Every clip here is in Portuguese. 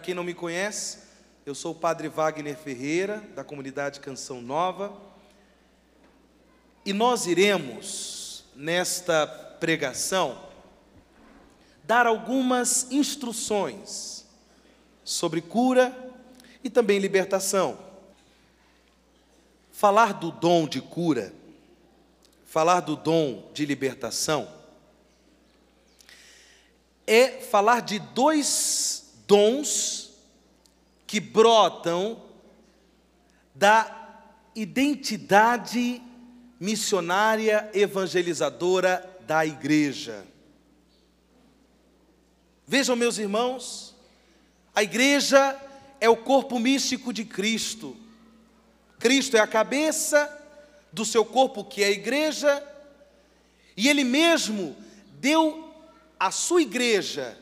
quem não me conhece, eu sou o Padre Wagner Ferreira, da comunidade Canção Nova, e nós iremos, nesta pregação, dar algumas instruções sobre cura e também libertação. Falar do dom de cura, falar do dom de libertação, é falar de dois dons que brotam da identidade missionária evangelizadora da igreja. Vejam, meus irmãos, a igreja é o corpo místico de Cristo. Cristo é a cabeça do seu corpo, que é a igreja, e Ele mesmo deu a sua igreja,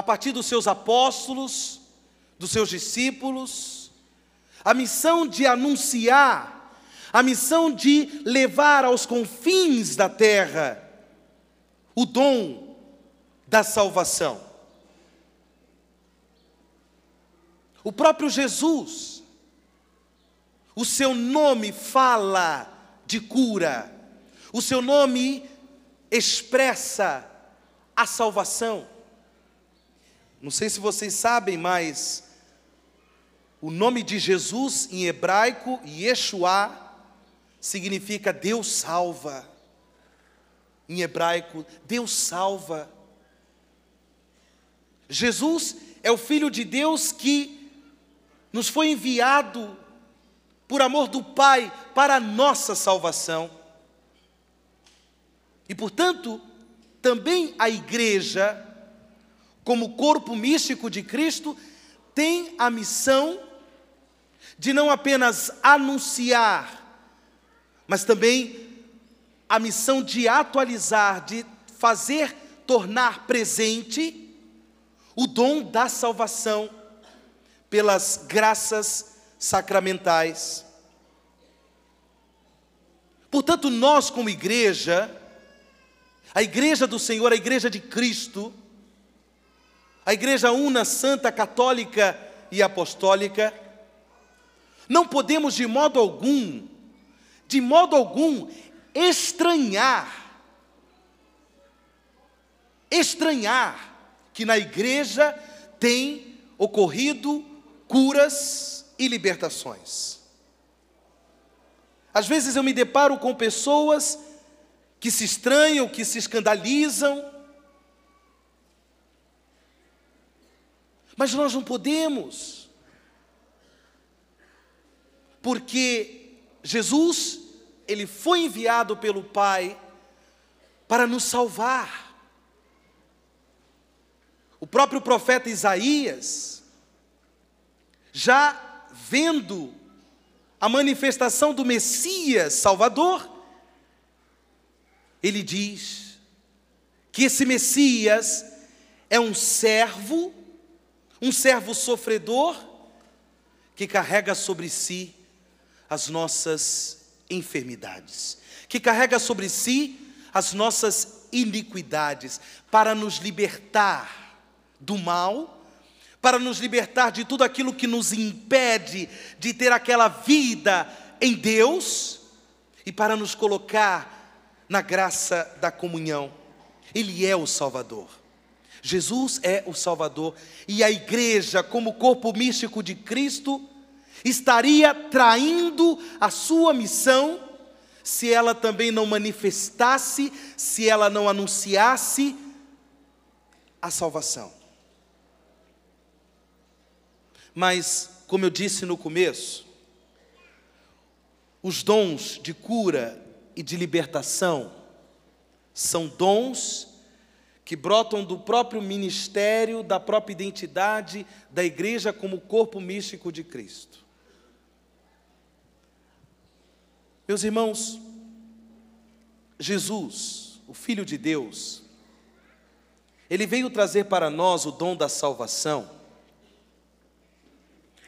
a partir dos seus apóstolos, dos seus discípulos, a missão de anunciar, a missão de levar aos confins da terra o dom da salvação. O próprio Jesus, o seu nome fala de cura, o seu nome expressa a salvação. Não sei se vocês sabem, mas o nome de Jesus em hebraico, Yeshua, significa Deus salva. Em hebraico, Deus salva. Jesus é o Filho de Deus que nos foi enviado por amor do Pai para a nossa salvação. E portanto, também a igreja, como corpo místico de Cristo, tem a missão de não apenas anunciar, mas também a missão de atualizar, de fazer tornar presente o dom da salvação pelas graças sacramentais. Portanto, nós, como igreja, a igreja do Senhor, a igreja de Cristo, a igreja una, santa, católica e apostólica, não podemos de modo algum, de modo algum, estranhar, estranhar que na igreja tem ocorrido curas e libertações. Às vezes eu me deparo com pessoas que se estranham, que se escandalizam. Mas nós não podemos, porque Jesus, ele foi enviado pelo Pai para nos salvar. O próprio profeta Isaías, já vendo a manifestação do Messias Salvador, ele diz que esse Messias é um servo, um servo sofredor, que carrega sobre si as nossas enfermidades, que carrega sobre si as nossas iniquidades, para nos libertar do mal, para nos libertar de tudo aquilo que nos impede de ter aquela vida em Deus e para nos colocar na graça da comunhão. Ele é o Salvador. Jesus é o Salvador e a igreja, como corpo místico de Cristo, estaria traindo a sua missão se ela também não manifestasse, se ela não anunciasse a salvação. Mas, como eu disse no começo, os dons de cura e de libertação são dons que brotam do próprio ministério, da própria identidade da igreja como corpo místico de Cristo. Meus irmãos, Jesus, o Filho de Deus, ele veio trazer para nós o dom da salvação.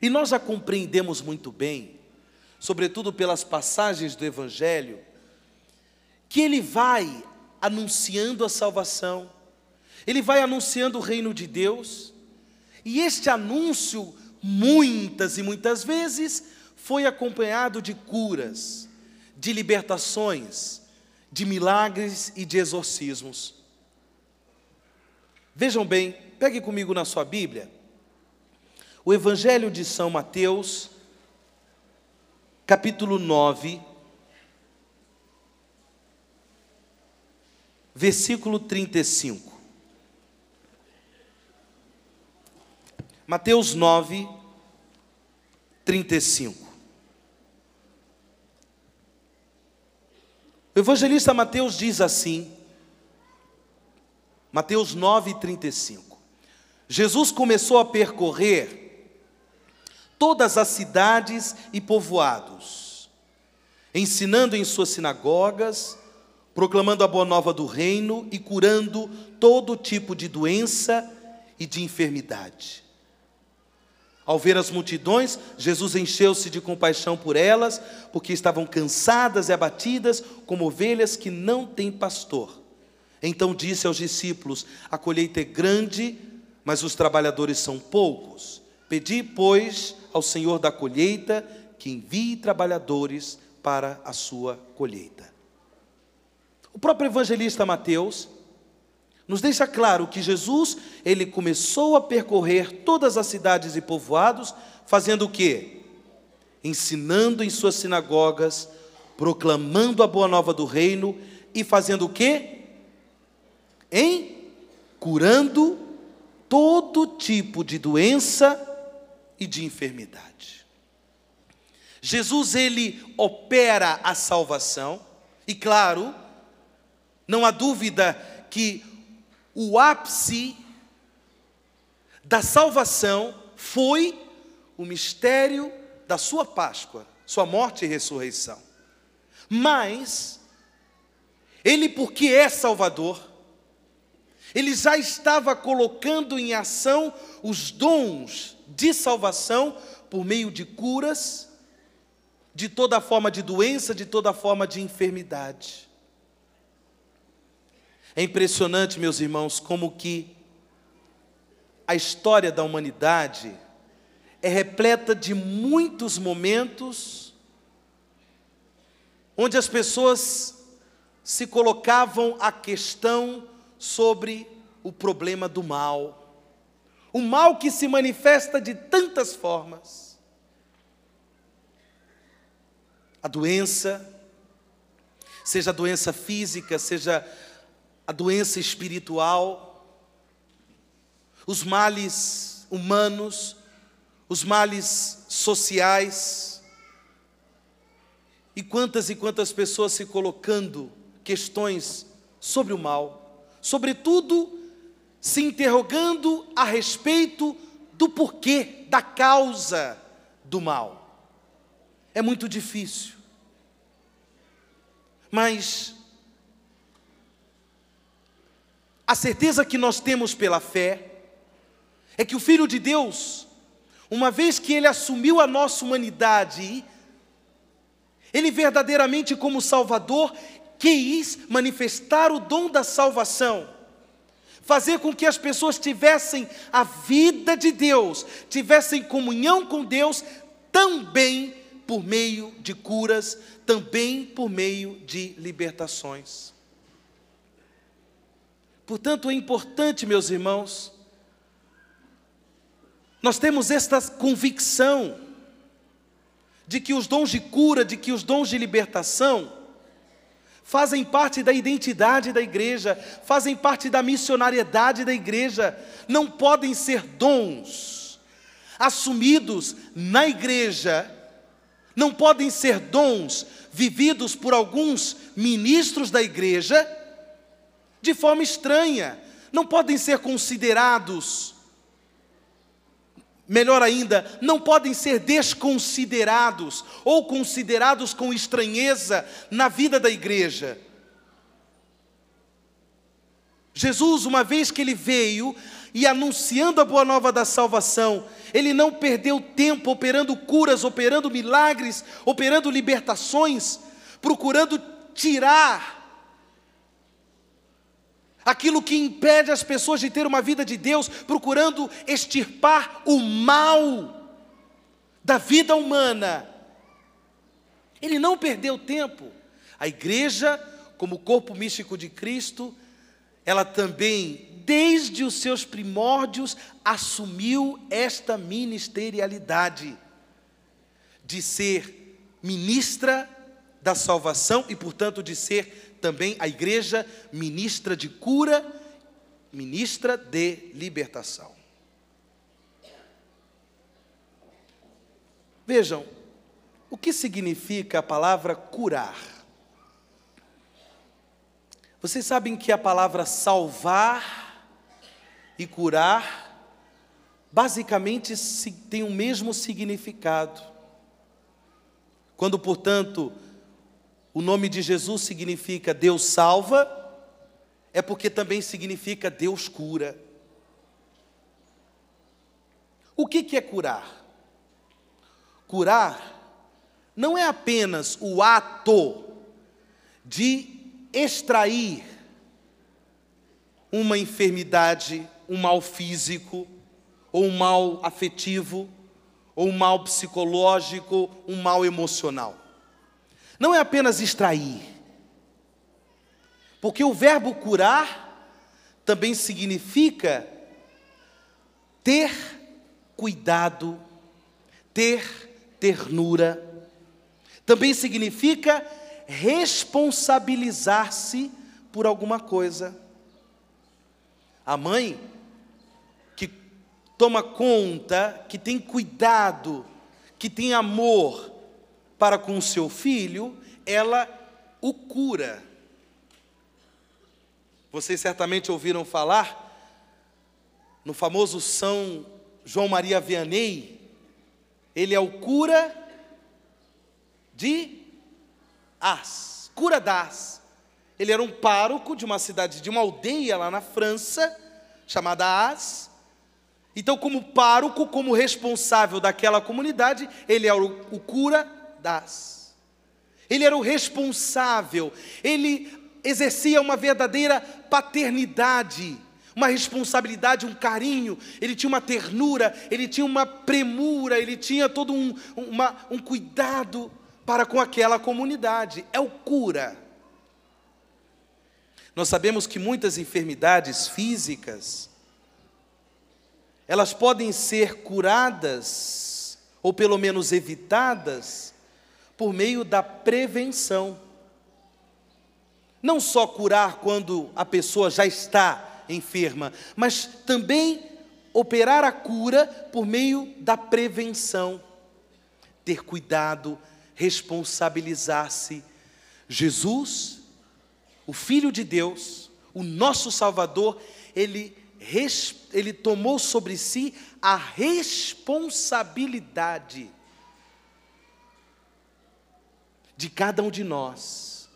E nós já compreendemos muito bem, sobretudo pelas passagens do Evangelho, que ele vai anunciando a salvação, ele vai anunciando o reino de Deus, E este anúncio, muitas e muitas vezes, foi acompanhado de curas, de libertações, de milagres e de exorcismos. Vejam bem, pegue comigo na sua Bíblia, o Evangelho de São Mateus, capítulo 9, versículo 35. Mateus 9, 35. O evangelista Mateus diz assim, Mateus 9, 35. Jesus começou a percorrer todas as cidades e povoados, ensinando em suas sinagogas, proclamando a boa nova do reino e curando todo tipo de doença e de enfermidade. Ao ver as multidões, Jesus encheu-se de compaixão por elas, porque estavam cansadas e abatidas, como ovelhas que não têm pastor. Então disse aos discípulos: A colheita é grande, mas os trabalhadores são poucos. Pedi, pois, ao Senhor da colheita que envie trabalhadores para a sua colheita. O próprio evangelista Mateus nos deixa claro que Jesus, ele começou a percorrer todas as cidades e povoados, fazendo o quê? Ensinando em suas sinagogas, proclamando a boa nova do reino e fazendo o quê? Em curando todo tipo de doença e de enfermidade. Jesus ele opera a salvação e claro, não há dúvida que o ápice da salvação foi o mistério da sua Páscoa, sua morte e ressurreição. Mas, ele, porque é Salvador, ele já estava colocando em ação os dons de salvação por meio de curas, de toda forma de doença, de toda forma de enfermidade. É impressionante, meus irmãos, como que a história da humanidade é repleta de muitos momentos onde as pessoas se colocavam a questão sobre o problema do mal. O mal que se manifesta de tantas formas. A doença, seja a doença física, seja a doença espiritual, os males humanos, os males sociais. E quantas e quantas pessoas se colocando questões sobre o mal, sobretudo se interrogando a respeito do porquê, da causa do mal. É muito difícil. Mas A certeza que nós temos pela fé é que o Filho de Deus, uma vez que ele assumiu a nossa humanidade, ele verdadeiramente, como Salvador, quis manifestar o dom da salvação, fazer com que as pessoas tivessem a vida de Deus, tivessem comunhão com Deus, também por meio de curas, também por meio de libertações. Portanto, é importante, meus irmãos, nós temos esta convicção de que os dons de cura, de que os dons de libertação, fazem parte da identidade da igreja, fazem parte da missionariedade da igreja, não podem ser dons assumidos na igreja, não podem ser dons vividos por alguns ministros da igreja de forma estranha, não podem ser considerados, melhor ainda, não podem ser desconsiderados ou considerados com estranheza na vida da igreja. Jesus, uma vez que ele veio e anunciando a boa nova da salvação, ele não perdeu tempo operando curas, operando milagres, operando libertações, procurando tirar aquilo que impede as pessoas de ter uma vida de Deus, procurando extirpar o mal da vida humana. Ele não perdeu tempo. A igreja, como corpo místico de Cristo, ela também, desde os seus primórdios, assumiu esta ministerialidade de ser ministra da salvação e, portanto, de ser também a igreja ministra de cura, ministra de libertação. Vejam, o que significa a palavra curar? Vocês sabem que a palavra salvar e curar basicamente tem o mesmo significado. Quando, portanto, o nome de Jesus significa Deus salva, é porque também significa Deus cura. O que, que é curar? Curar não é apenas o ato de extrair uma enfermidade, um mal físico, ou um mal afetivo, ou um mal psicológico, um mal emocional não é apenas extrair, porque o verbo curar também significa ter cuidado, ter ternura, também significa responsabilizar-se por alguma coisa. A mãe que toma conta, que tem cuidado, que tem amor, para com seu filho, ela o cura. Vocês certamente ouviram falar no famoso São João Maria Vianney, ele é o cura de As, cura das. Ele era um pároco de uma cidade, de uma aldeia lá na França, chamada As. Então, como pároco, como responsável daquela comunidade, ele é o, o cura das. Ele era o responsável, ele exercia uma verdadeira paternidade, uma responsabilidade, um carinho, ele tinha uma ternura, ele tinha uma premura, ele tinha todo um, uma, um cuidado para com aquela comunidade. É o cura. Nós sabemos que muitas enfermidades físicas, elas podem ser curadas, ou pelo menos evitadas, por meio da prevenção. Não só curar quando a pessoa já está enferma, mas também operar a cura por meio da prevenção. Ter cuidado, responsabilizar-se. Jesus, o Filho de Deus, o nosso Salvador, ele, ele tomou sobre si a responsabilidade de cada um de nós,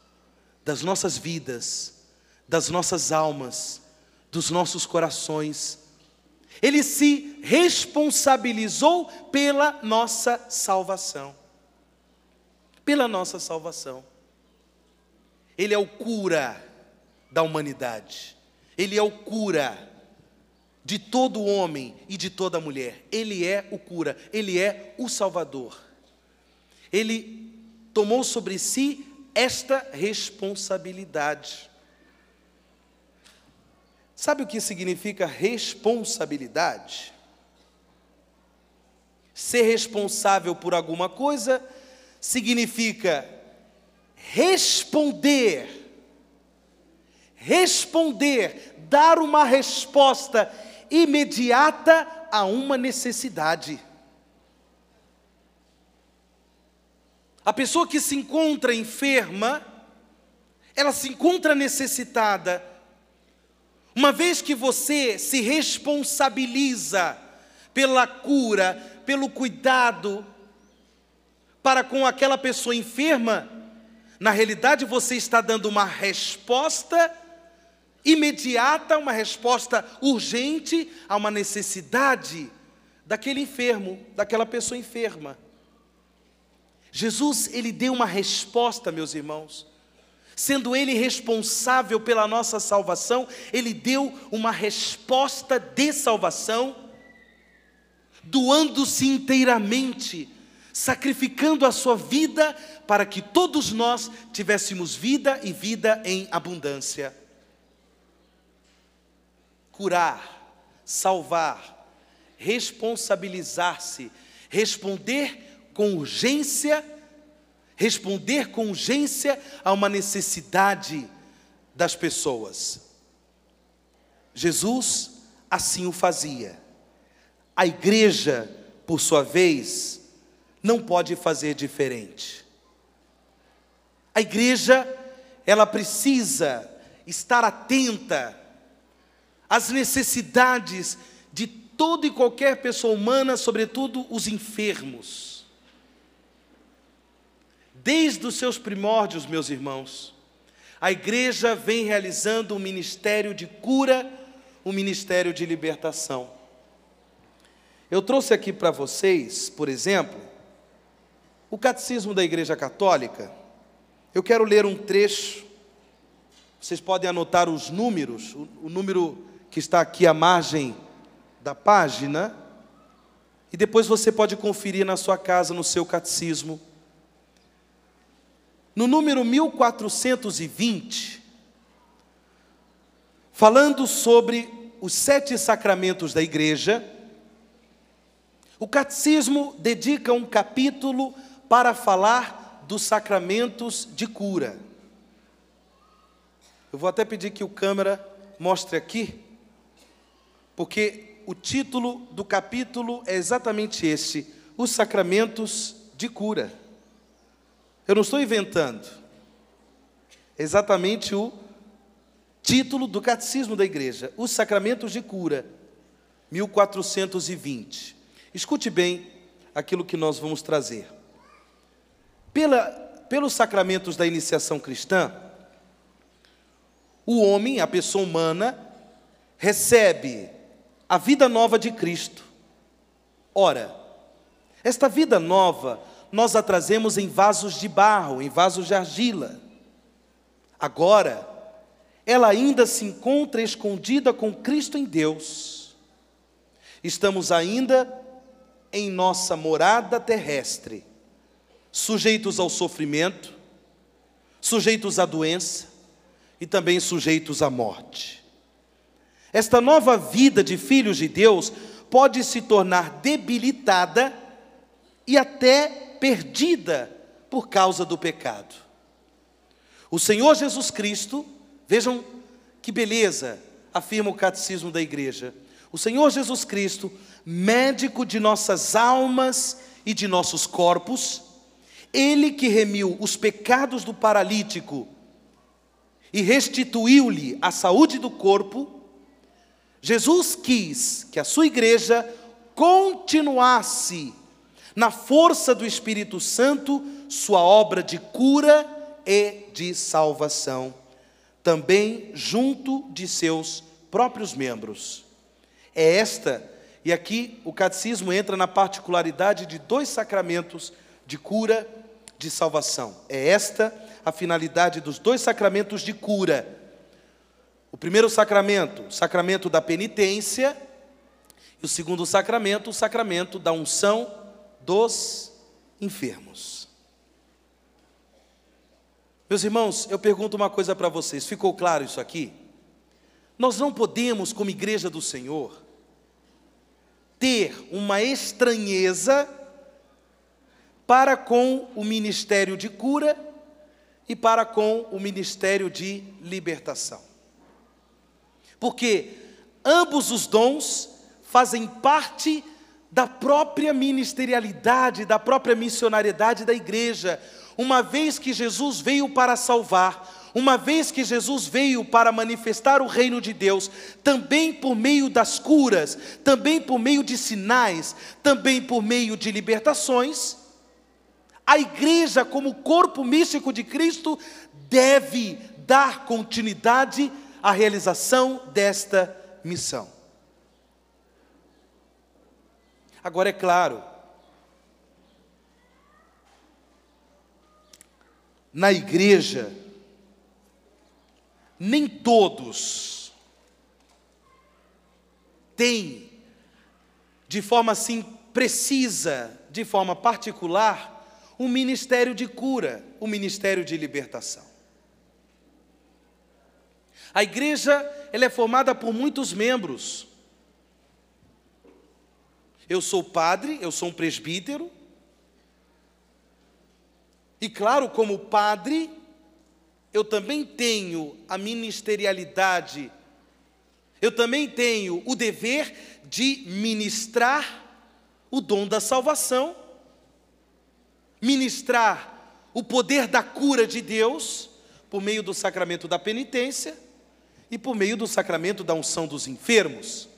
das nossas vidas, das nossas almas, dos nossos corações. Ele se responsabilizou pela nossa salvação. Pela nossa salvação. Ele é o cura da humanidade. Ele é o cura de todo homem e de toda mulher. Ele é o cura, ele é o salvador. Ele tomou sobre si esta responsabilidade. Sabe o que significa responsabilidade? Ser responsável por alguma coisa significa responder, responder, dar uma resposta imediata a uma necessidade. A pessoa que se encontra enferma, ela se encontra necessitada. Uma vez que você se responsabiliza pela cura, pelo cuidado para com aquela pessoa enferma, na realidade você está dando uma resposta imediata, uma resposta urgente a uma necessidade daquele enfermo, daquela pessoa enferma. Jesus, ele deu uma resposta, meus irmãos. sendo Ele responsável pela nossa salvação, Ele deu uma resposta de salvação, doando-se inteiramente, sacrificando a sua vida para que todos nós tivéssemos vida e vida em abundância. Curar, salvar, responsabilizar-se, responder com urgência responder com urgência a uma necessidade das pessoas. Jesus assim o fazia. A igreja, por sua vez, não pode fazer diferente. A igreja, ela precisa estar atenta às necessidades de toda e qualquer pessoa humana, sobretudo os enfermos Desde os seus primórdios, meus irmãos, a igreja vem realizando um ministério de cura, um ministério de libertação. Eu trouxe aqui para vocês, por exemplo, o Catecismo da Igreja Católica. Eu quero ler um trecho, vocês podem anotar os números, o, o número que está aqui à margem da página, e depois você pode conferir na sua casa, no seu catecismo. No número 1420, falando sobre os sete sacramentos da igreja, o catecismo dedica um capítulo para falar dos sacramentos de cura. Eu vou até pedir que o câmera mostre aqui, porque o título do capítulo é exatamente esse: Os sacramentos de cura. Eu não estou inventando. É exatamente o título do Catecismo da Igreja, Os Sacramentos de Cura, 1420. Escute bem aquilo que nós vamos trazer. Pela, pelos sacramentos da iniciação cristã, o homem, a pessoa humana, recebe a vida nova de Cristo. Ora, esta vida nova nós a trazemos em vasos de barro, em vasos de argila. Agora, ela ainda se encontra escondida com Cristo em Deus. Estamos ainda em nossa morada terrestre, sujeitos ao sofrimento, sujeitos à doença e também sujeitos à morte. Esta nova vida de filhos de Deus pode se tornar debilitada e até perdida por causa do pecado. O Senhor Jesus Cristo, vejam que beleza, afirma o catecismo da igreja. O Senhor Jesus Cristo, médico de nossas almas e de nossos corpos, ele que remiu os pecados do paralítico e restituiu-lhe a saúde do corpo, Jesus quis que a sua igreja continuasse na força do Espírito Santo, sua obra de cura e de salvação, também junto de seus próprios membros. É esta, e aqui o catecismo entra na particularidade de dois sacramentos de cura, de salvação. É esta a finalidade dos dois sacramentos de cura. O primeiro sacramento, o sacramento da penitência, e o segundo sacramento, o sacramento da unção dos enfermos. Meus irmãos, eu pergunto uma coisa para vocês: ficou claro isso aqui? Nós não podemos, como igreja do Senhor, ter uma estranheza para com o ministério de cura e para com o ministério de libertação. Porque ambos os dons fazem parte da própria ministerialidade, da própria missionariedade da igreja, uma vez que Jesus veio para salvar, uma vez que Jesus veio para manifestar o reino de Deus, também por meio das curas, também por meio de sinais, também por meio de libertações, a igreja, como corpo místico de Cristo, deve dar continuidade à realização desta missão. Agora é claro, na igreja, nem todos têm, de forma assim precisa, de forma particular, um ministério de cura, um ministério de libertação. A igreja ela é formada por muitos membros. Eu sou padre, eu sou um presbítero. E claro, como padre, eu também tenho a ministerialidade, eu também tenho o dever de ministrar o dom da salvação, ministrar o poder da cura de Deus por meio do sacramento da penitência e por meio do sacramento da unção dos enfermos.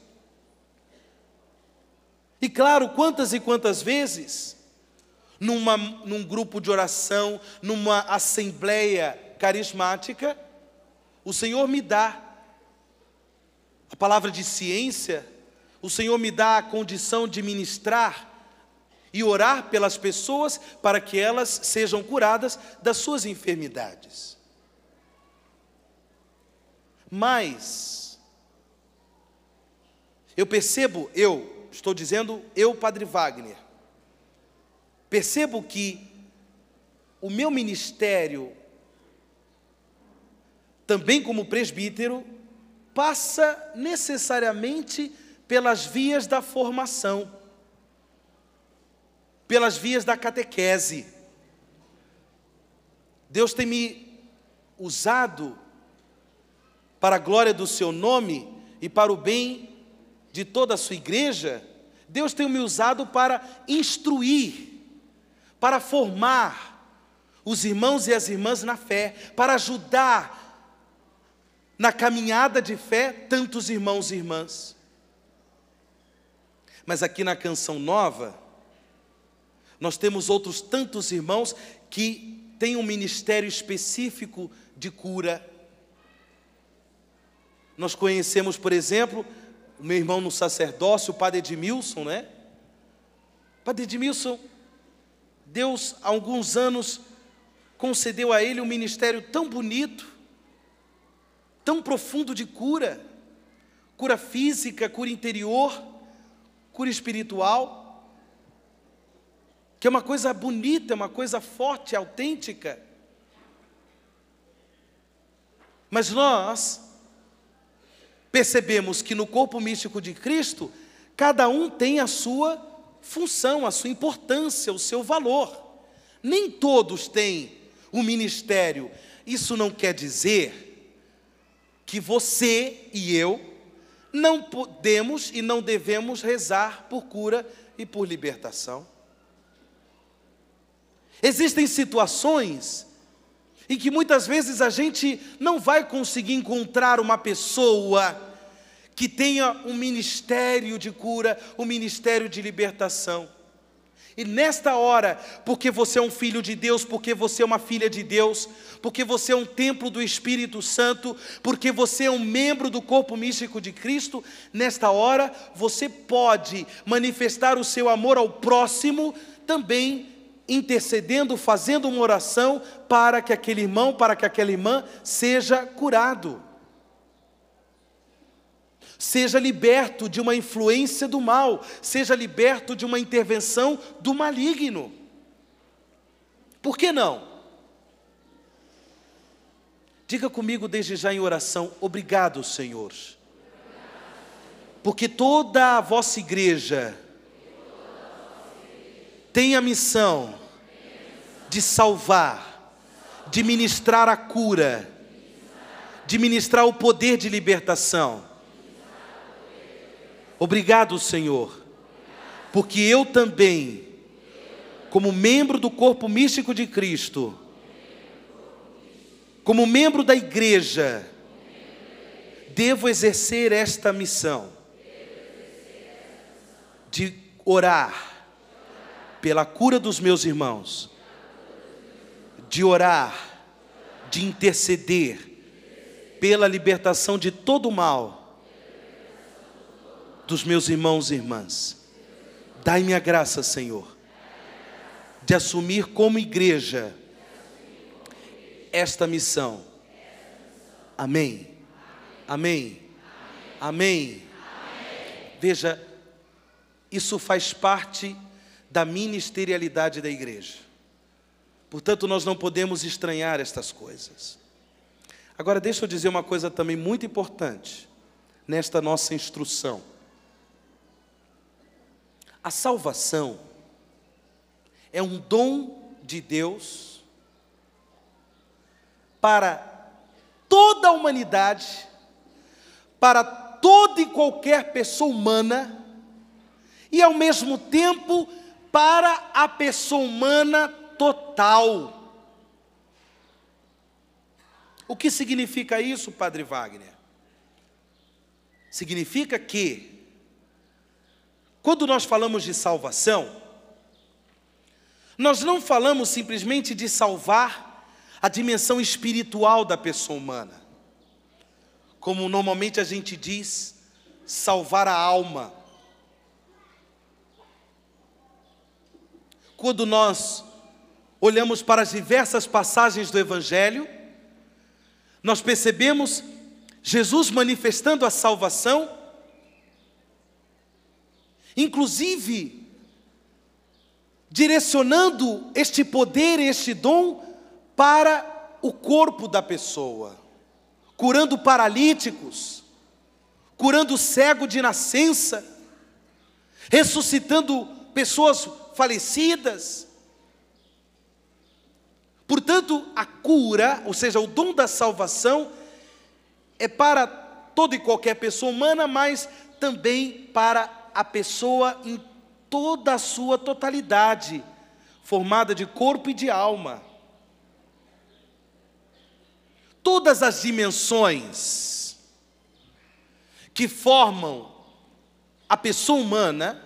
E claro, quantas e quantas vezes, numa, num grupo de oração, numa assembleia carismática, o Senhor me dá a palavra de ciência, o Senhor me dá a condição de ministrar e orar pelas pessoas para que elas sejam curadas das suas enfermidades. Mas, eu percebo, eu, estou dizendo eu, Padre Wagner, percebo que o meu ministério, também como presbítero, passa necessariamente pelas vias da formação, pelas vias da catequese. Deus tem me usado para a glória do seu nome e para o bem de toda a sua igreja, Deus tem me usado para instruir, para formar os irmãos e as irmãs na fé, para ajudar na caminhada de fé tantos irmãos e irmãs. Mas aqui na canção nova, nós temos outros tantos irmãos que têm um ministério específico de cura nós conhecemos, por exemplo, o meu irmão no sacerdócio, o padre Edmilson, né? Padre Edmilson, Deus, há alguns anos, concedeu a ele um ministério tão bonito, tão profundo de cura, cura física, cura interior, cura espiritual, que é uma coisa bonita, é uma coisa forte, autêntica. Mas nós, percebemos que no corpo místico de Cristo, cada um tem a sua função, a sua importância, o seu valor. Nem todos têm o ministério. Isso não quer dizer que você e eu não podemos e não devemos rezar por cura e por libertação. Existem situações em que muitas vezes a gente não vai conseguir encontrar uma pessoa que tenha um ministério de cura, um ministério de libertação. E nesta hora, porque você é um filho de Deus, porque você é uma filha de Deus, porque você é um templo do Espírito Santo, porque você é um membro do corpo místico de Cristo, nesta hora você pode manifestar o seu amor ao próximo também intercedendo, fazendo uma oração para que aquele irmão, para que aquela irmã seja curado. Seja liberto de uma influência do mal, seja liberto de uma intervenção do maligno. Por que não? Diga comigo desde já em oração: obrigado, Senhor, porque toda a vossa igreja tem a missão de salvar, de ministrar a cura, de ministrar o poder de libertação. Obrigado, Senhor, porque eu também, como membro do corpo místico de Cristo, como membro da igreja, devo exercer esta missão de orar pela cura dos meus irmãos, de orar, de interceder pela libertação de todo o mal dos meus irmãos e irmãs. Dai-me a graça, Senhor, de assumir como igreja esta missão Amém. Amém. Amém. Veja, isso faz parte da ministerialidade da igreja. Portanto, nós não podemos estranhar estas coisas. Agora, deixa eu dizer uma coisa também muito importante nesta nossa instrução. A salvação é um dom de Deus para toda a humanidade, para toda e qualquer pessoa humana, e ao mesmo tempo para a pessoa humana total. O que significa isso, Padre Wagner? Significa que, quando nós falamos de salvação, nós não falamos simplesmente de salvar a dimensão espiritual da pessoa humana, como normalmente a gente diz, salvar a alma. Quando nós olhamos para as diversas passagens do Evangelho, nós percebemos Jesus manifestando a salvação, inclusive direcionando este poder, este dom para o corpo da pessoa, curando paralíticos, curando cego de nascença, ressuscitando pessoas falecidas. Portanto, a cura, ou seja, o dom da salvação, é para toda e qualquer pessoa humana, mas também para a pessoa em toda a sua totalidade, formada de corpo e de alma. Todas as dimensões que formam a pessoa humana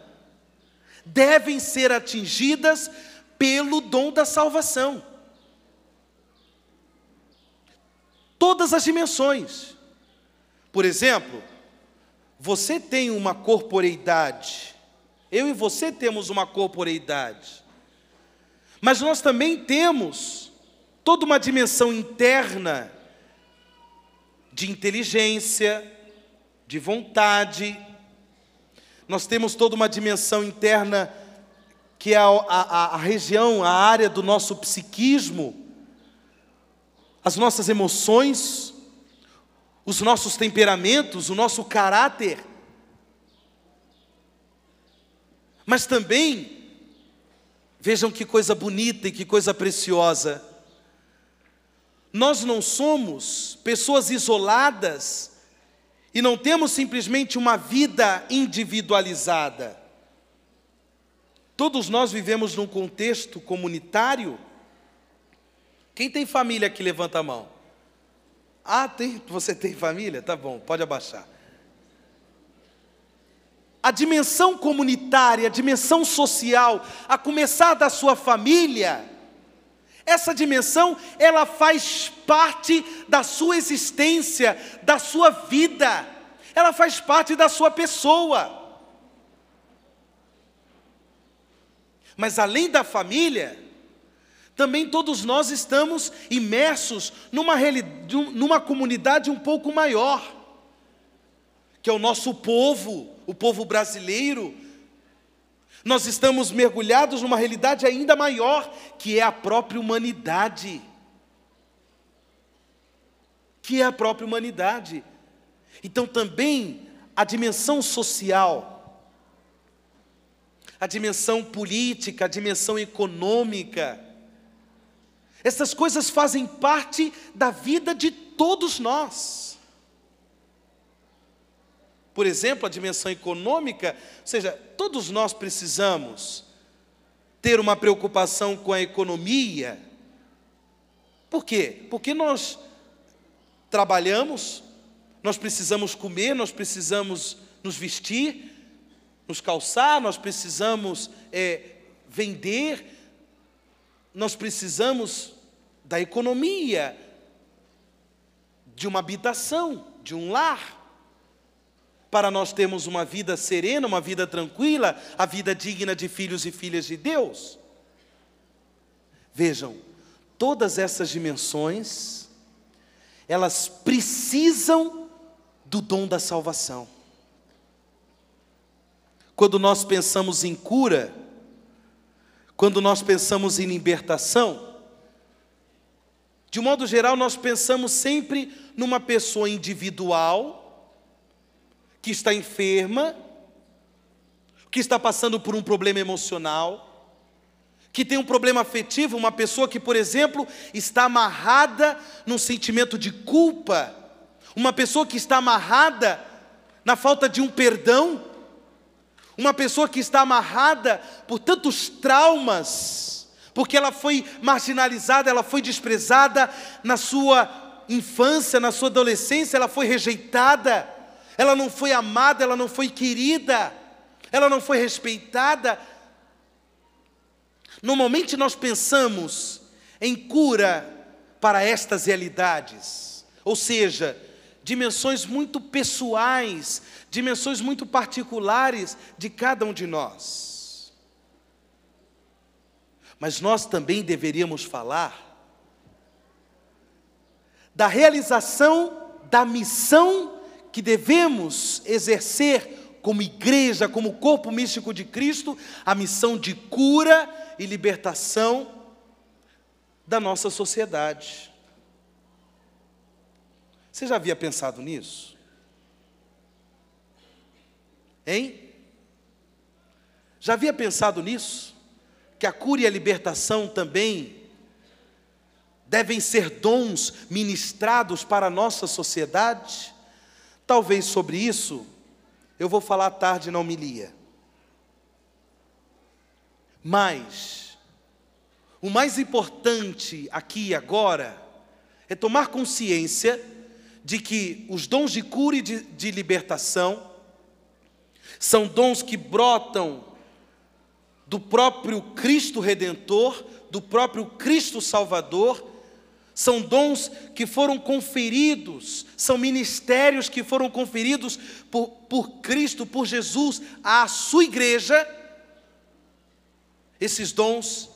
devem ser atingidas pelo dom da salvação. Todas as dimensões. Por exemplo, você tem uma corporeidade eu e você temos uma corporeidade. Mas nós também temos toda uma dimensão interna de inteligência, de vontade. Nós temos toda uma dimensão interna que é a, a, a região, a área do nosso psiquismo, as nossas emoções, os nossos temperamentos, o nosso caráter. Mas também, vejam que coisa bonita e que coisa preciosa, nós não somos pessoas isoladas e não temos simplesmente uma vida individualizada. Todos nós vivemos num contexto comunitário. Quem tem família aqui, levanta a mão. Ah, tem, você tem família? Tá bom, pode abaixar a dimensão comunitária, a dimensão social, a começar da sua família, essa dimensão, ela faz parte da sua existência, da sua vida, ela faz parte da sua pessoa. Mas além da família, também todos nós estamos imersos numa, numa comunidade um pouco maior, que é o nosso povo, o povo brasileiro, nós estamos mergulhados numa realidade ainda maior, que é a própria humanidade. Que é a própria humanidade. Então também a dimensão social, a dimensão política, a dimensão econômica, essas coisas fazem parte da vida de todos nós. Por exemplo, a dimensão econômica, ou seja, todos nós precisamos ter uma preocupação com a economia. Por quê? Porque nós trabalhamos, nós precisamos comer, nós precisamos nos vestir, nos calçar, nós precisamos é, vender, nós precisamos da economia, de uma habitação, de um lar para nós termos uma vida serena, uma vida tranquila, a vida digna de filhos e filhas de Deus. Vejam, todas essas dimensões, elas precisam do dom da salvação. Quando nós pensamos em cura, quando nós pensamos em libertação, de modo geral, nós pensamos sempre numa pessoa individual, que está enferma, que está passando por um problema emocional, que tem um problema afetivo, uma pessoa que, por exemplo, está amarrada num sentimento de culpa, uma pessoa que está amarrada na falta de um perdão, uma pessoa que está amarrada por tantos traumas, porque ela foi marginalizada, ela foi desprezada na sua infância, na sua adolescência, ela foi rejeitada, ela não foi amada, ela não foi querida, ela não foi respeitada. Normalmente nós pensamos em cura para estas realidades, ou seja, dimensões muito pessoais, dimensões muito particulares de cada um de nós. Mas nós também deveríamos falar da realização da missão que devemos exercer como igreja, como corpo místico de Cristo, a missão de cura e libertação da nossa sociedade. Você já havia pensado nisso? Hein? Já havia pensado nisso? Que a cura e a libertação também devem ser dons ministrados para a nossa sociedade? Talvez sobre isso eu vou falar tarde na homilia. Mas, o mais importante aqui e agora é tomar consciência de que os dons de cura e de, de libertação são dons que brotam do próprio Cristo Redentor, do próprio Cristo Salvador, são dons que foram conferidos, são ministérios que foram conferidos por, por Cristo, por Jesus, à sua igreja. Esses dons,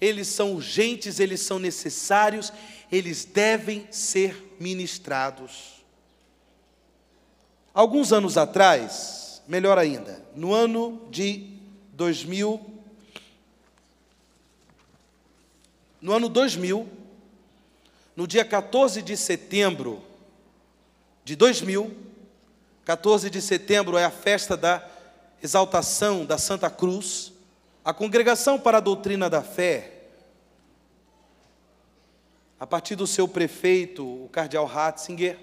eles são urgentes, eles são necessários, eles devem ser ministrados. Alguns anos atrás, melhor ainda, no ano de 2000, no ano 2000, no dia 14 de setembro de 2000, 14 de setembro é a festa da exaltação da Santa Cruz, a Congregação para a Doutrina da Fé, a partir do seu prefeito, o cardeal Ratzinger,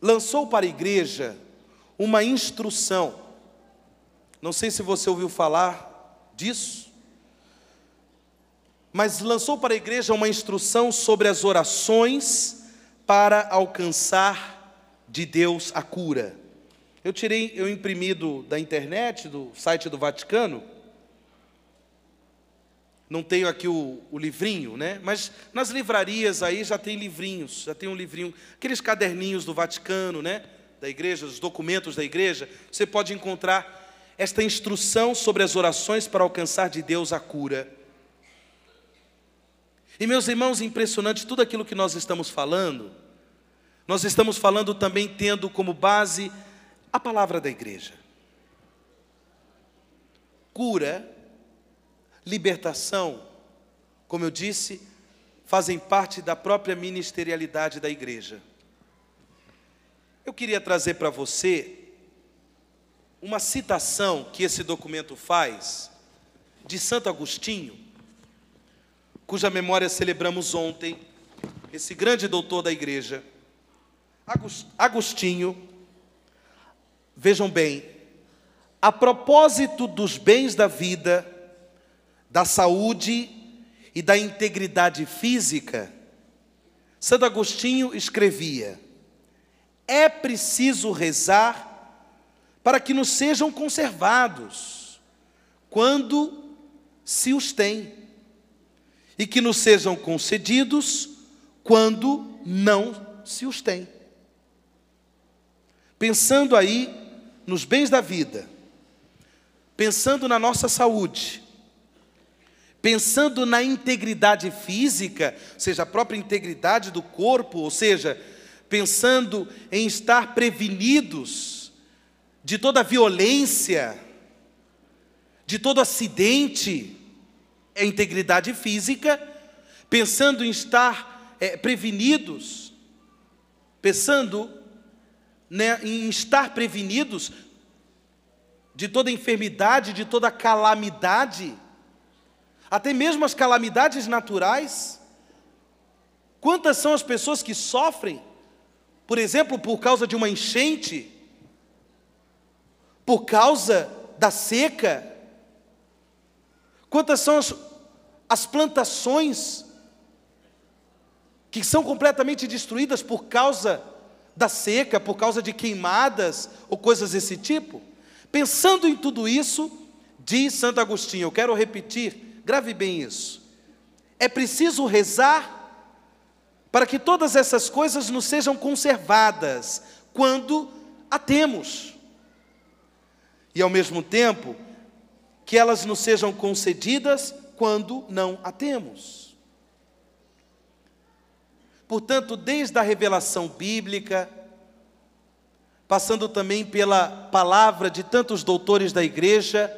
lançou para a igreja uma instrução. Não sei se você ouviu falar disso mas lançou para a igreja uma instrução sobre as orações para alcançar de Deus a cura. Eu tirei, eu imprimi do, da internet, do site do Vaticano. Não tenho aqui o, o livrinho, né? Mas nas livrarias aí já tem livrinhos, já tem um livrinho, aqueles caderninhos do Vaticano, né? Da igreja, os documentos da igreja. Você pode encontrar esta instrução sobre as orações para alcançar de Deus a cura. E meus irmãos, impressionante tudo aquilo que nós estamos falando, nós estamos falando também tendo como base a palavra da igreja. Cura, libertação, como eu disse, fazem parte da própria ministerialidade da igreja. Eu queria trazer para você uma citação que esse documento faz de Santo Agostinho, cuja memória celebramos ontem, esse grande doutor da igreja, Agostinho, vejam bem, a propósito dos bens da vida, da saúde e da integridade física, Santo Agostinho escrevia: é preciso rezar para que nos sejam conservados, quando se os tem e que nos sejam concedidos quando não se os tem. Pensando aí nos bens da vida, pensando na nossa saúde, pensando na integridade física, ou seja, a própria integridade do corpo, ou seja, pensando em estar prevenidos de toda violência, de todo acidente, é integridade física, pensando em estar é, prevenidos, pensando né, em estar prevenidos de toda enfermidade, de toda calamidade, até mesmo as calamidades naturais. Quantas são as pessoas que sofrem, por exemplo, por causa de uma enchente, por causa da seca? Quantas são as, as plantações que são completamente destruídas por causa da seca, por causa de queimadas ou coisas desse tipo? Pensando em tudo isso, diz Santo Agostinho, eu quero repetir grave bem isso. É preciso rezar para que todas essas coisas nos sejam conservadas quando a temos. E ao mesmo tempo, que elas nos sejam concedidas quando não a temos. Portanto, desde a revelação bíblica, passando também pela palavra de tantos doutores da igreja,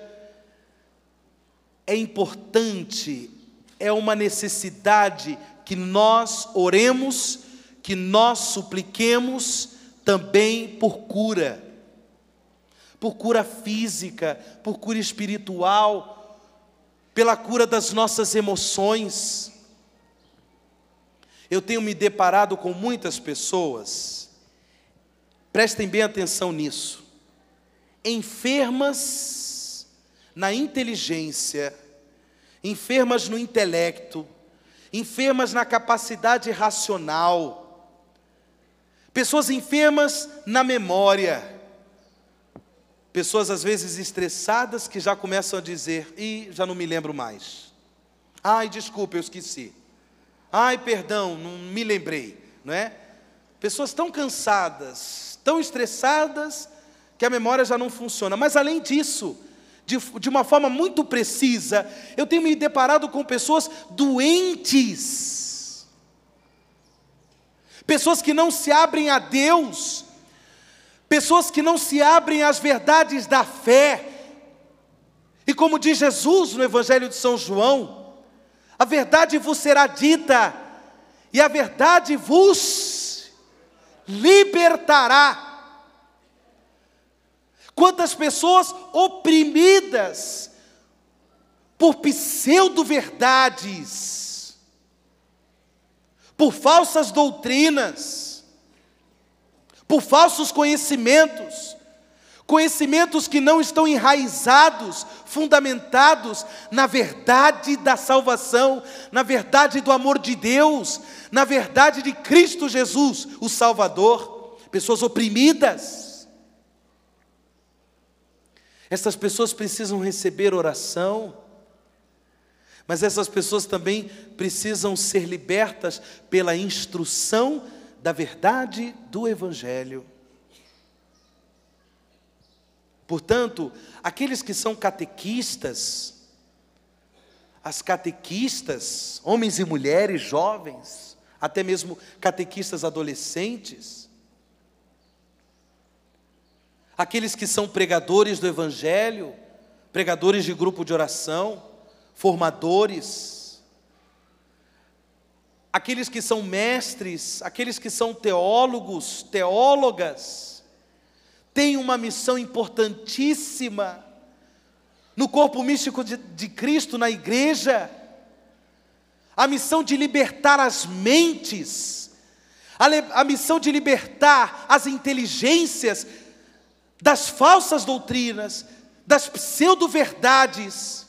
é importante, é uma necessidade que nós oremos, que nós supliquemos também por cura, por cura física, por cura espiritual, pela cura das nossas emoções. Eu tenho me deparado com muitas pessoas, prestem bem atenção nisso, enfermas na inteligência, enfermas no intelecto, enfermas na capacidade racional, pessoas enfermas na memória, pessoas às vezes estressadas que já começam a dizer: e já não me lembro mais. Ai, desculpa, eu esqueci. Ai, perdão, não me lembrei, não é? Pessoas tão cansadas, tão estressadas, que a memória já não funciona. Mas além disso, de, de uma forma muito precisa, eu tenho me deparado com pessoas doentes, pessoas que não se abrem a Deus, pessoas que não se abrem às verdades da fé. E como diz Jesus no Evangelho de São João, a verdade vos será dita, e a verdade vos libertará. Quantas pessoas oprimidas por pseudo-verdades, por falsas doutrinas, por falsos conhecimentos, conhecimentos que não estão enraizados, fundamentados na verdade da salvação, na verdade do amor de Deus, na verdade de Cristo Jesus, o Salvador. Pessoas oprimidas, essas pessoas precisam receber oração, mas essas pessoas também precisam ser libertas pela instrução da verdade do Evangelho. Portanto, aqueles que são catequistas, as catequistas, homens e mulheres, jovens, até mesmo catequistas adolescentes, aqueles que são pregadores do Evangelho, pregadores de grupo de oração, formadores, aqueles que são mestres, aqueles que são teólogos, teólogas, têm uma missão importantíssima no corpo místico de, de Cristo, na igreja, a missão de libertar as mentes, a, a missão de libertar as inteligências das falsas doutrinas, das pseudo-verdades,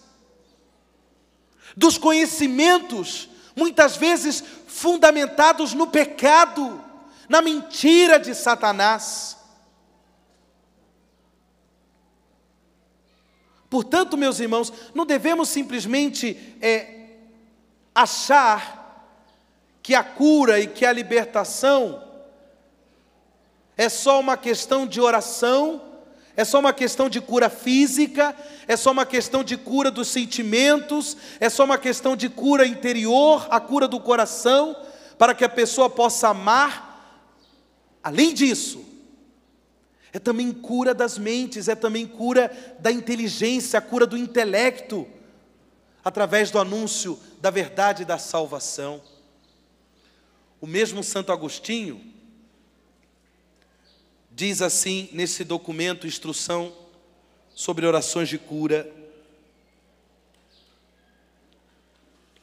dos conhecimentos, muitas vezes fundamentados no pecado, na mentira de Satanás. Portanto, meus irmãos, não devemos simplesmente é, achar que a cura e que a libertação é só uma questão de oração, é só uma questão de cura física, é só uma questão de cura dos sentimentos, é só uma questão de cura interior, a cura do coração, para que a pessoa possa amar. Além disso, é também cura das mentes, é também cura da inteligência, a cura do intelecto, através do anúncio da verdade da salvação. O mesmo Santo Agostinho, diz assim nesse documento, Instrução sobre Orações de Cura.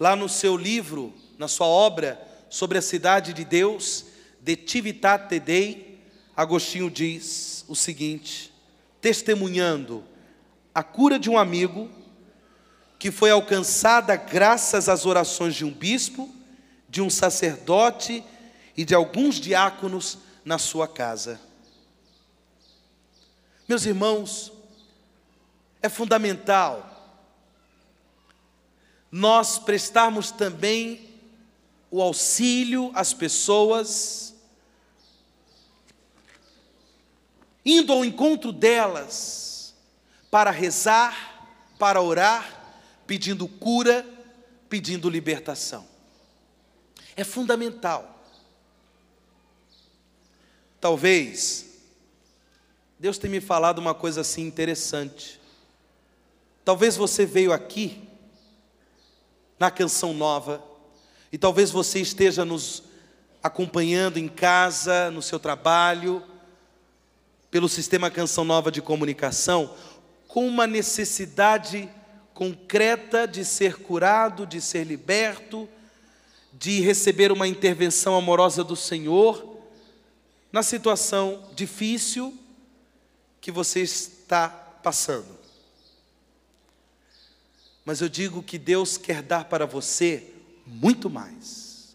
Lá no seu livro, na sua obra sobre a cidade de Deus, De Tivitate Dei, Agostinho diz o seguinte: testemunhando a cura de um amigo que foi alcançada graças às orações de um bispo, de um sacerdote e de alguns diáconos na sua casa. Meus irmãos, é fundamental nós prestarmos também o auxílio às pessoas, indo ao encontro delas para rezar, para orar, pedindo cura, pedindo libertação. É fundamental. Talvez Deus tem me falado uma coisa assim interessante. Talvez você veio aqui na canção nova e talvez você esteja nos acompanhando em casa, no seu trabalho, pelo sistema Canção Nova de comunicação, com uma necessidade concreta de ser curado, de ser liberto, de receber uma intervenção amorosa do Senhor, na situação difícil que você está passando. Mas eu digo que Deus quer dar para você muito mais.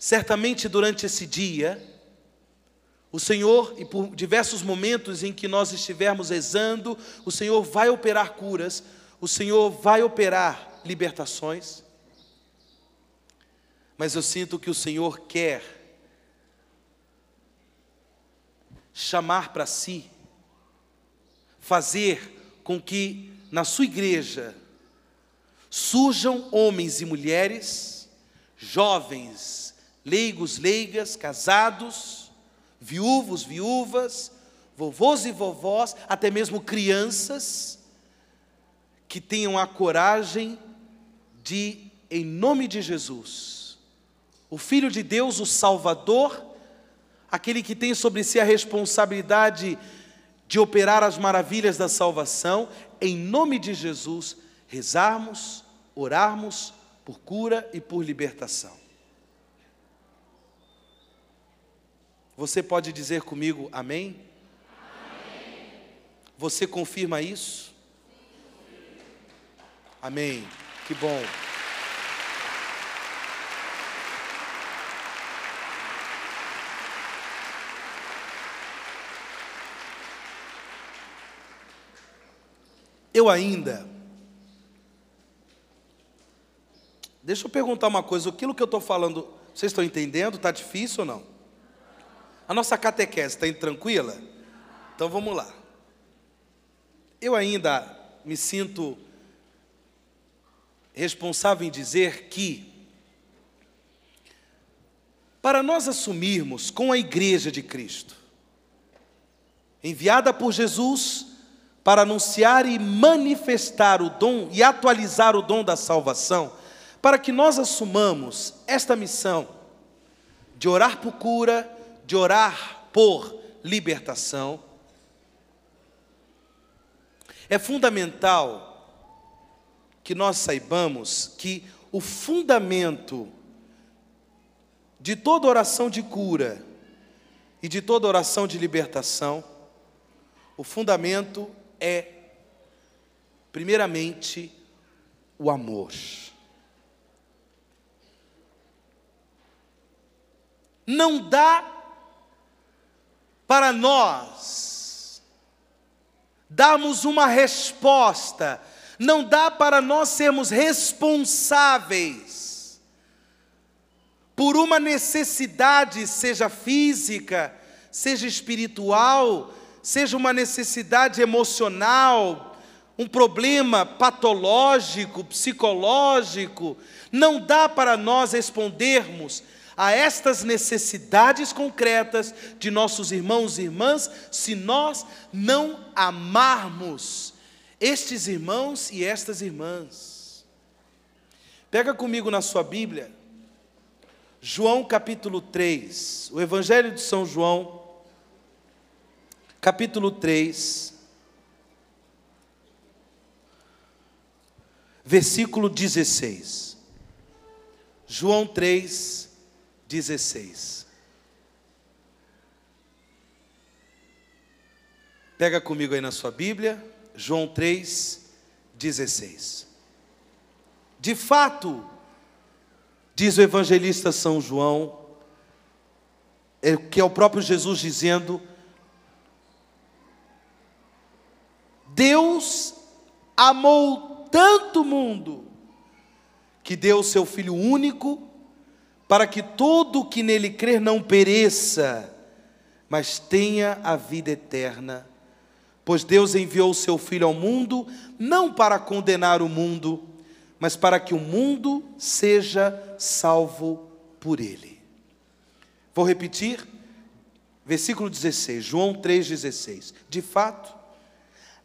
Certamente durante esse dia, o Senhor, e por diversos momentos em que nós estivermos rezando, o Senhor vai operar curas, o Senhor vai operar libertações. Mas eu sinto que o Senhor quer chamar para si, fazer com que na sua igreja surjam homens e mulheres, jovens, leigos, leigas, casados, viúvos, viúvas, vovôs e vovós, até mesmo crianças, que tenham a coragem de, em nome de Jesus, o Filho de Deus, o Salvador, aquele que tem sobre si a responsabilidade de operar as maravilhas da salvação, em nome de Jesus, rezarmos, orarmos por cura e por libertação. Você pode dizer comigo amém? amém. Você confirma isso? Amém. Que bom. Eu ainda. Deixa eu perguntar uma coisa: aquilo que eu estou falando, vocês estão entendendo? Está difícil ou não? A nossa catequese está indo tranquila? Então vamos lá. Eu ainda me sinto responsável em dizer que, para nós assumirmos com a Igreja de Cristo, enviada por Jesus, para anunciar e manifestar o dom e atualizar o dom da salvação, para que nós assumamos esta missão de orar por cura, de orar por libertação. É fundamental que nós saibamos que o fundamento de toda oração de cura e de toda oração de libertação, o fundamento é, primeiramente, o amor. Não dá para nós darmos uma resposta, não dá para nós sermos responsáveis por uma necessidade, seja física, seja espiritual, seja uma necessidade emocional, um problema patológico, psicológico, não dá para nós respondermos a estas necessidades concretas de nossos irmãos e irmãs se nós não amarmos estes irmãos e estas irmãs. Pega comigo na sua Bíblia, João capítulo 3, o Evangelho de São João, capítulo 3, versículo 16. João 3, 16. Pega comigo aí na sua Bíblia, João 3, 16. De fato, diz o evangelista São João, é, que é o próprio Jesus dizendo: Deus amou tanto o mundo, que deu o seu Filho único, para que todo que nele crer não pereça, mas tenha a vida eterna. Pois Deus enviou o seu Filho ao mundo, não para condenar o mundo, mas para que o mundo seja salvo por ele. Vou repetir, versículo 16, João 3,16. De fato,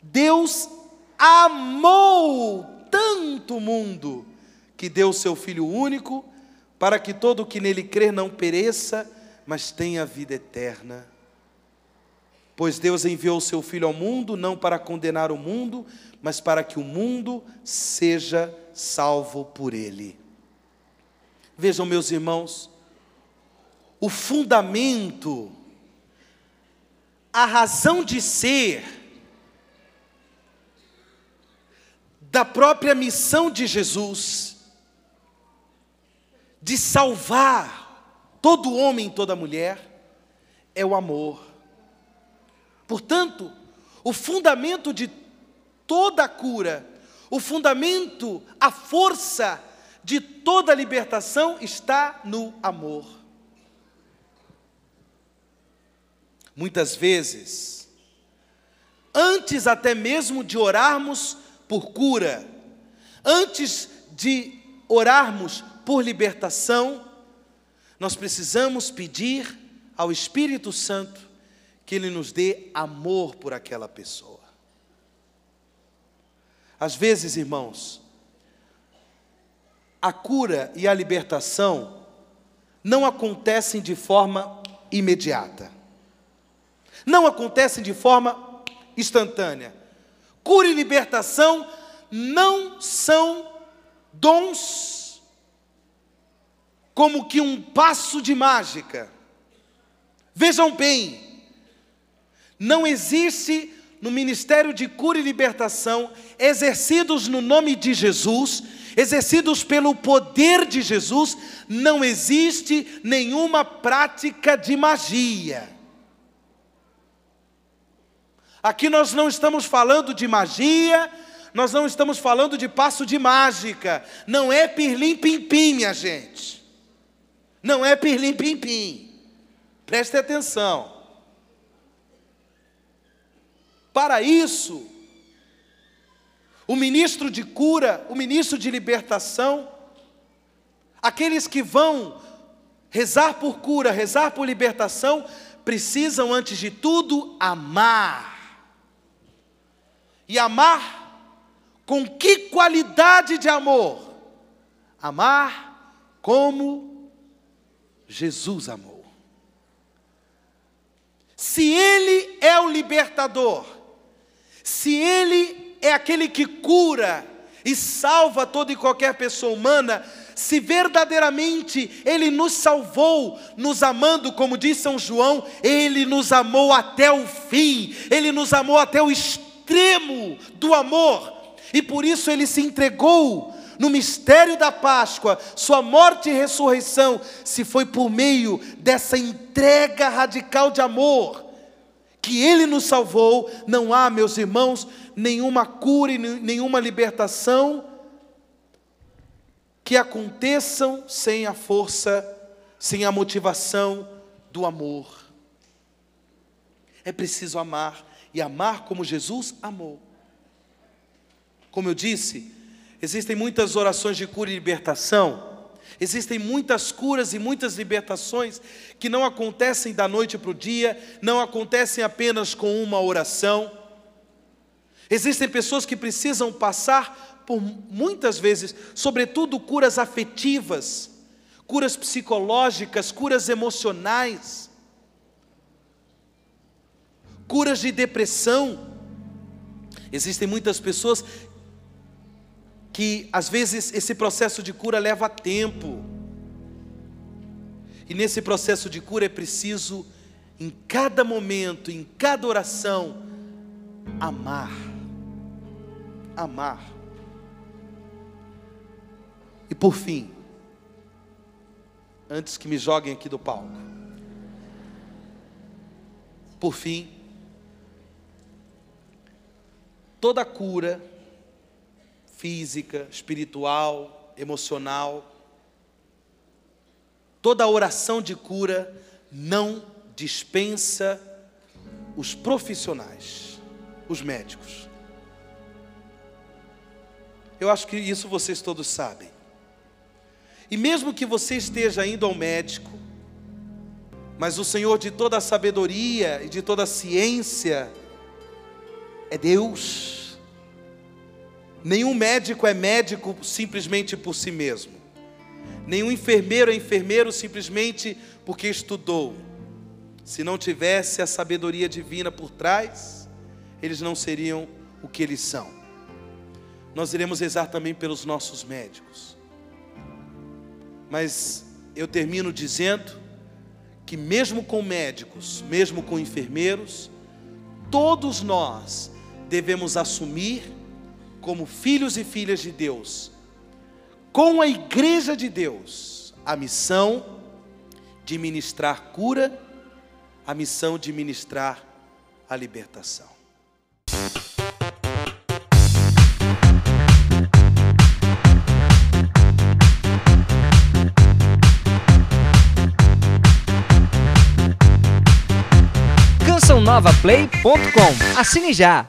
Deus amou tanto o mundo, que deu seu Filho único, para que todo o que nele crer não pereça, mas tenha vida eterna. Pois Deus enviou seu Filho ao mundo, não para condenar o mundo, mas para que o mundo seja salvo por ele. Vejam, meus irmãos, o fundamento, a razão de ser da própria missão de Jesus, de salvar todo homem e toda mulher é o amor. Portanto, o fundamento de toda a cura, o fundamento, a força de toda a libertação está no amor. Muitas vezes, antes até mesmo de orarmos por cura, antes de orarmos por libertação, nós precisamos pedir ao Espírito Santo que ele nos dê amor por aquela pessoa. Às vezes, irmãos, a cura e a libertação não acontecem de forma imediata. Não acontecem de forma instantânea. Cura e libertação não são dons como que um passo de mágica. Vejam bem, não existe no ministério de cura e libertação, exercidos no nome de Jesus, exercidos pelo poder de Jesus, não existe nenhuma prática de magia. Aqui nós não estamos falando de magia, nós não estamos falando de passo de mágica, não é pirlim-pim-pim, minha gente. Não é pirlim-pim-pim. Preste atenção. Para isso, o ministro de cura, o ministro de libertação, aqueles que vão rezar por cura, rezar por libertação, precisam, antes de tudo, amar. E amar com que qualidade de amor? Amar como Jesus amou. Se Ele é o libertador, se Ele é aquele que cura e salva toda e qualquer pessoa humana, se verdadeiramente Ele nos salvou, nos amando, como diz São João, Ele nos amou até o fim, Ele nos amou até o extremo do amor, e por isso Ele se entregou no mistério da Páscoa, sua morte e ressurreição, se foi por meio dessa entrega radical de amor que ele nos salvou, não há, meus irmãos, nenhuma cura e nenhuma libertação que aconteçam sem a força, sem a motivação do amor. É preciso amar, e amar como Jesus amou. Como eu disse, existem muitas orações de cura e libertação, existem muitas curas e muitas libertações que não acontecem da noite para o dia, não acontecem apenas com uma oração. Existem pessoas que precisam passar por muitas vezes, sobretudo curas afetivas, curas psicológicas, curas emocionais, curas de depressão. Existem muitas pessoas que às vezes esse processo de cura leva tempo. E nesse processo de cura é preciso, em cada momento, em cada oração, amar. Amar. E por fim, antes que me joguem aqui do palco, por fim, toda cura física, espiritual, emocional, toda oração de cura não dispensa os profissionais, os médicos. Eu acho que isso vocês todos sabem. E mesmo que você esteja indo ao médico, mas o Senhor de toda a sabedoria e de toda a ciência é Deus. Nenhum médico é médico simplesmente por si mesmo. Nenhum enfermeiro é enfermeiro simplesmente porque estudou. Se não tivesse a sabedoria divina por trás, eles não seriam o que eles são. Nós iremos rezar também pelos nossos médicos. Mas eu termino dizendo que, mesmo com médicos, mesmo com enfermeiros, todos nós devemos assumir, como filhos e filhas de Deus, com a igreja de Deus, a missão de ministrar cura, a missão de ministrar a libertação. cançãonovaplay.com. Assine já!